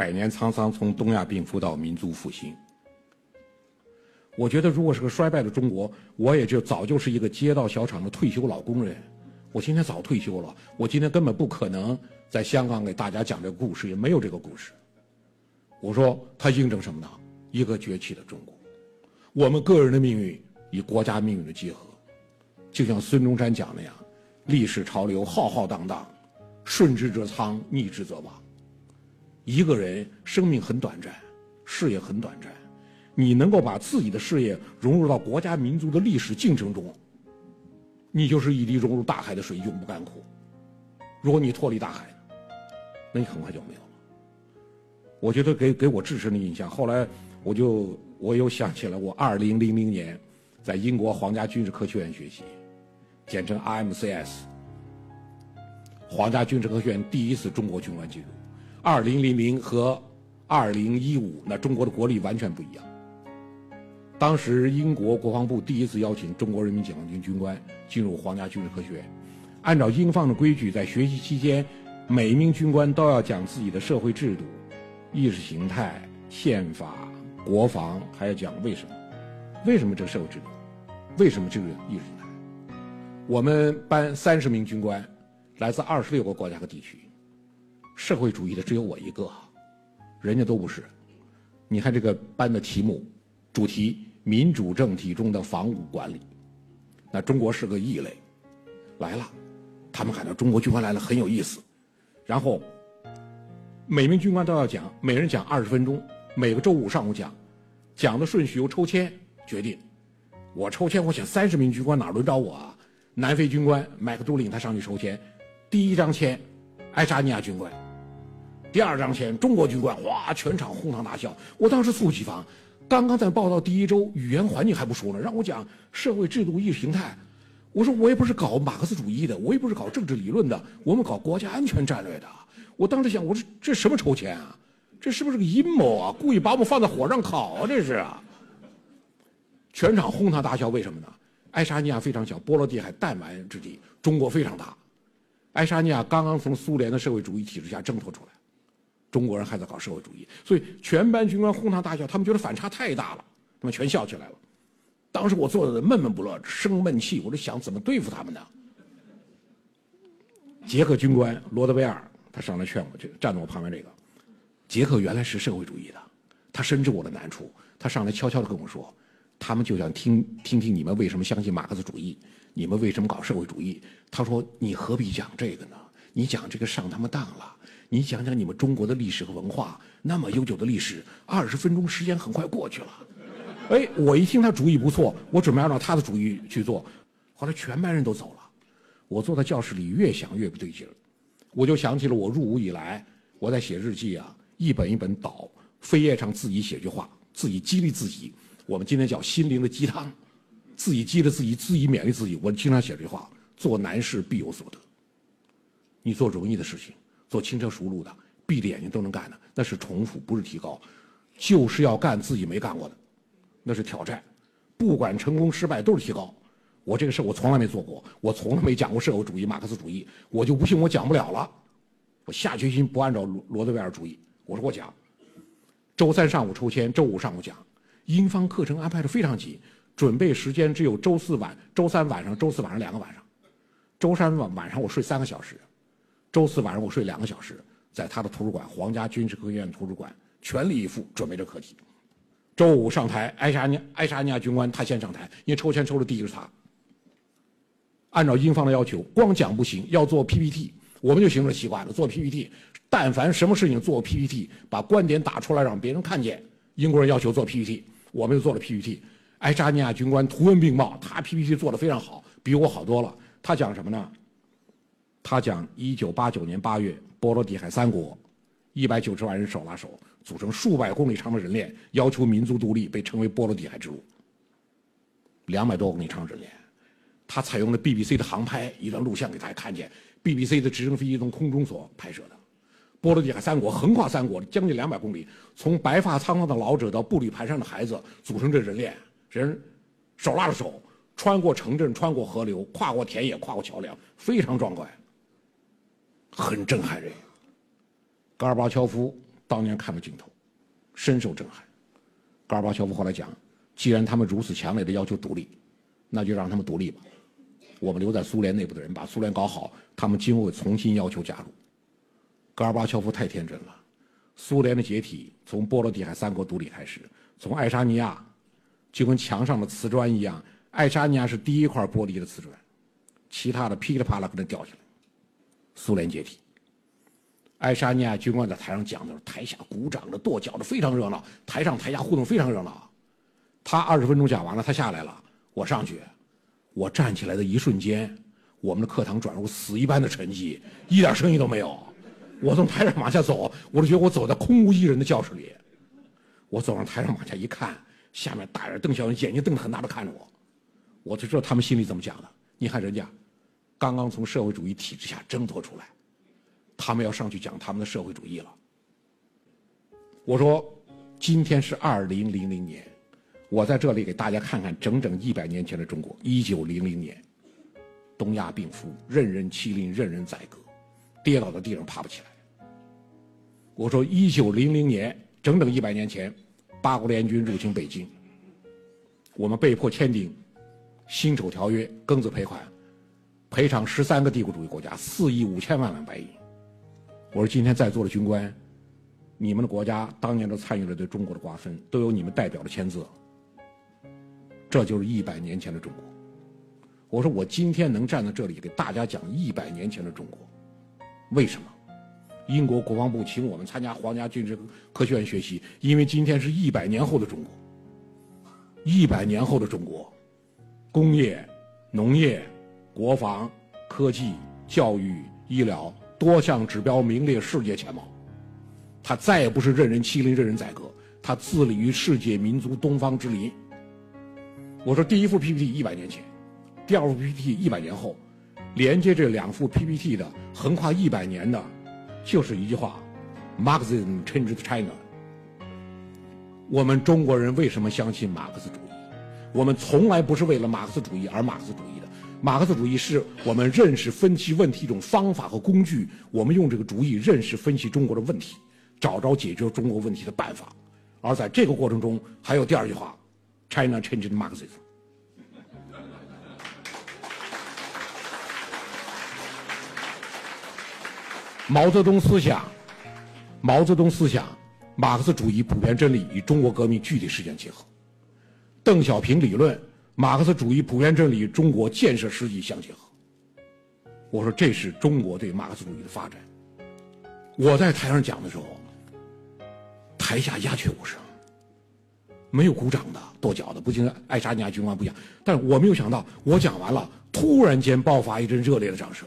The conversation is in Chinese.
百年沧桑从东亚病夫到民族复兴。我觉得，如果是个衰败的中国，我也就早就是一个街道小厂的退休老工人。我今天早退休了，我今天根本不可能在香港给大家讲这个故事，也没有这个故事。我说，它印证什么呢？一个崛起的中国，我们个人的命运与国家命运的结合，就像孙中山讲那样：历史潮流浩浩荡荡，顺之则昌，逆之则亡。一个人生命很短暂，事业很短暂。你能够把自己的事业融入到国家民族的历史进程中，你就是一滴融入大海的水，永不干枯。如果你脱离大海，那你很快就没有了。我觉得给给我至深的印象。后来我就我又想起了我二零零零年在英国皇家军事科学院学习，简称 RMCS，皇家军事科学院第一次中国军官进入。二零零零和二零一五，那中国的国力完全不一样。当时英国国防部第一次邀请中国人民解放军军官进入皇家军事科学院，按照英方的规矩，在学习期间，每一名军官都要讲自己的社会制度、意识形态、宪法、国防，还要讲为什么，为什么这个社会制度，为什么这个意识形态。我们班三十名军官，来自二十六个国家和地区，社会主义的只有我一个，人家都不是。你看这个班的题目，主题。民主政体中的防务管理，那中国是个异类，来了，他们感到中国军官来了很有意思，然后每名军官都要讲，每人讲二十分钟，每个周五上午讲，讲的顺序由抽签决定。我抽签，我选三十名军官哪轮着我啊？南非军官麦克杜林他上去抽签，第一张签，爱沙尼亚军官，第二张签中国军官，哗，全场哄堂大笑，我当时猝不及防。刚刚在报道第一周，语言环境还不熟呢，让我讲社会制度意识形态。我说我也不是搞马克思主义的，我也不是搞政治理论的，我们搞国家安全战略的。我当时想，我说这什么抽签啊？这是不是个阴谋啊？故意把我们放在火上烤啊？这是啊！全场哄堂大笑，为什么呢？爱沙尼亚非常小，波罗的海弹丸之地，中国非常大。爱沙尼亚刚刚从苏联的社会主义体制下挣脱出来。中国人还在搞社会主义，所以全班军官哄堂大笑，他们觉得反差太大了，他们全笑起来了。当时我坐在那闷闷不乐，生闷气，我就想怎么对付他们呢？捷克军官罗德威尔他上来劝我，就站在我旁边这个。捷克原来是社会主义的，他深知我的难处，他上来悄悄地跟我说：“他们就想听听听你们为什么相信马克思主义，你们为什么搞社会主义。”他说：“你何必讲这个呢？你讲这个上他们当了。”你讲讲你们中国的历史和文化，那么悠久的历史，二十分钟时间很快过去了。哎，我一听他主意不错，我准备按照他的主意去做。后来全班人都走了，我坐在教室里越想越不对劲儿，我就想起了我入伍以来我在写日记啊，一本一本倒，扉页上自己写句话，自己激励自己。我们今天叫心灵的鸡汤，自己激励自己，自己勉励自己。我经常写这句话：做难事必有所得。你做容易的事情。做轻车熟路的，闭着眼睛都能干的，那是重复，不是提高，就是要干自己没干过的，那是挑战。不管成功失败，都是提高。我这个事我从来没做过，我从来没讲过社会主义、马克思主义，我就不信我讲不了了。我下决心不按照罗罗德威尔主义，我说我讲。周三上午抽签，周五上午讲。英方课程安排的非常紧，准备时间只有周四晚、周三晚上、周四晚上两个晚上。周三晚晚上我睡三个小时。周四晚上我睡两个小时，在他的图书馆——皇家军事科学院图书馆，全力以赴准备这课题。周五上台，爱沙尼爱沙尼亚军官他先上台，因为抽签抽的第一个是他。按照英方的要求，光讲不行，要做 PPT。我们就形成习惯了，做 PPT。但凡什么事情做 PPT，把观点打出来让别人看见。英国人要求做 PPT，我们就做了 PPT。爱沙尼亚军官图文并茂，他 PPT 做的非常好，比我好多了。他讲什么呢？他讲，一九八九年八月，波罗的海三国，一百九十万人手拉手，组成数百公里长的人链，要求民族独立，被称为波罗的海之路。两百多公里长人链，他采用了 BBC 的航拍一段录像给大家看见，BBC 的直升飞机从空中所拍摄的，波罗的海三国横跨三国将近两百公里，从白发苍苍的老者到步履蹒跚的孩子，组成这人链，人手拉着手，穿过城镇，穿过河流，跨过田野，跨过桥梁，非常壮观。很震撼人。戈尔巴乔夫当年看到镜头，深受震撼。戈尔巴乔夫后来讲，既然他们如此强烈的要求独立，那就让他们独立吧。我们留在苏联内部的人把苏联搞好，他们今后会重新要求加入。戈尔巴乔夫太天真了。苏联的解体从波罗的海三国独立开始，从爱沙尼亚就跟墙上的瓷砖一样，爱沙尼亚是第一块玻璃的瓷砖，其他的噼里啪啦可能掉下来。苏联解体，爱沙尼亚军官在台上讲的时候，台下鼓掌的、跺脚的，非常热闹。台上台下互动非常热闹。他二十分钟讲完了，他下来了，我上去。我站起来的一瞬间，我们的课堂转入死一般的沉寂，一点声音都没有。我从台上往下走，我就觉得我走在空无一人的教室里。我走上台上往下一看，下面大眼瞪小眼，眼睛瞪得很大的看着我，我就知道他们心里怎么想的。你看人家，刚刚从社会主义体制下挣脱出来，他们要上去讲他们的社会主义了。我说，今天是二零零零年。我在这里给大家看看整整一百年前的中国。一九零零年，东亚病夫，任人欺凌，任人宰割，跌倒在地上爬不起来。我说，一九零零年，整整一百年前，八国联军入侵北京，我们被迫签订《辛丑条约》，庚子赔款，赔偿十三个帝国主义国家四亿五千万万白银。我说，今天在座的军官，你们的国家当年都参与了对中国的瓜分，都有你们代表的签字。这就是一百年前的中国。我说我今天能站在这里给大家讲一百年前的中国，为什么？英国国防部请我们参加皇家军事科学院学习，因为今天是一百年后的中国。一百年后的中国，工业、农业、国防、科技、教育、医疗多项指标名列世界前茅。他再也不是任人欺凌、任人宰割，他自立于世界民族东方之林。我说第一幅 PPT 一百年前，第二幅 PPT 一百年后，连接这两幅 PPT 的横跨一百年的，就是一句话：Marxism changed China。我们中国人为什么相信马克思主义？我们从来不是为了马克思主义而马克思主义。马克思主义是我们认识分析问题一种方法和工具。我们用这个主意认识分析中国的问题，找着解决中国问题的办法。而在这个过程中，还有第二句话。China changed Marxism。毛泽东思想，毛泽东思想，马克思主义普遍真理与中国革命具体实践结合。邓小平理论，马克思主义普遍真理与中国建设实际相结合。我说这是中国对马克思主义的发展。我在台上讲的时候，台下鸦雀无声。没有鼓掌的、跺脚的，不仅爱沙尼亚军官不讲，但是我没有想到，我讲完了，突然间爆发一阵热烈的掌声。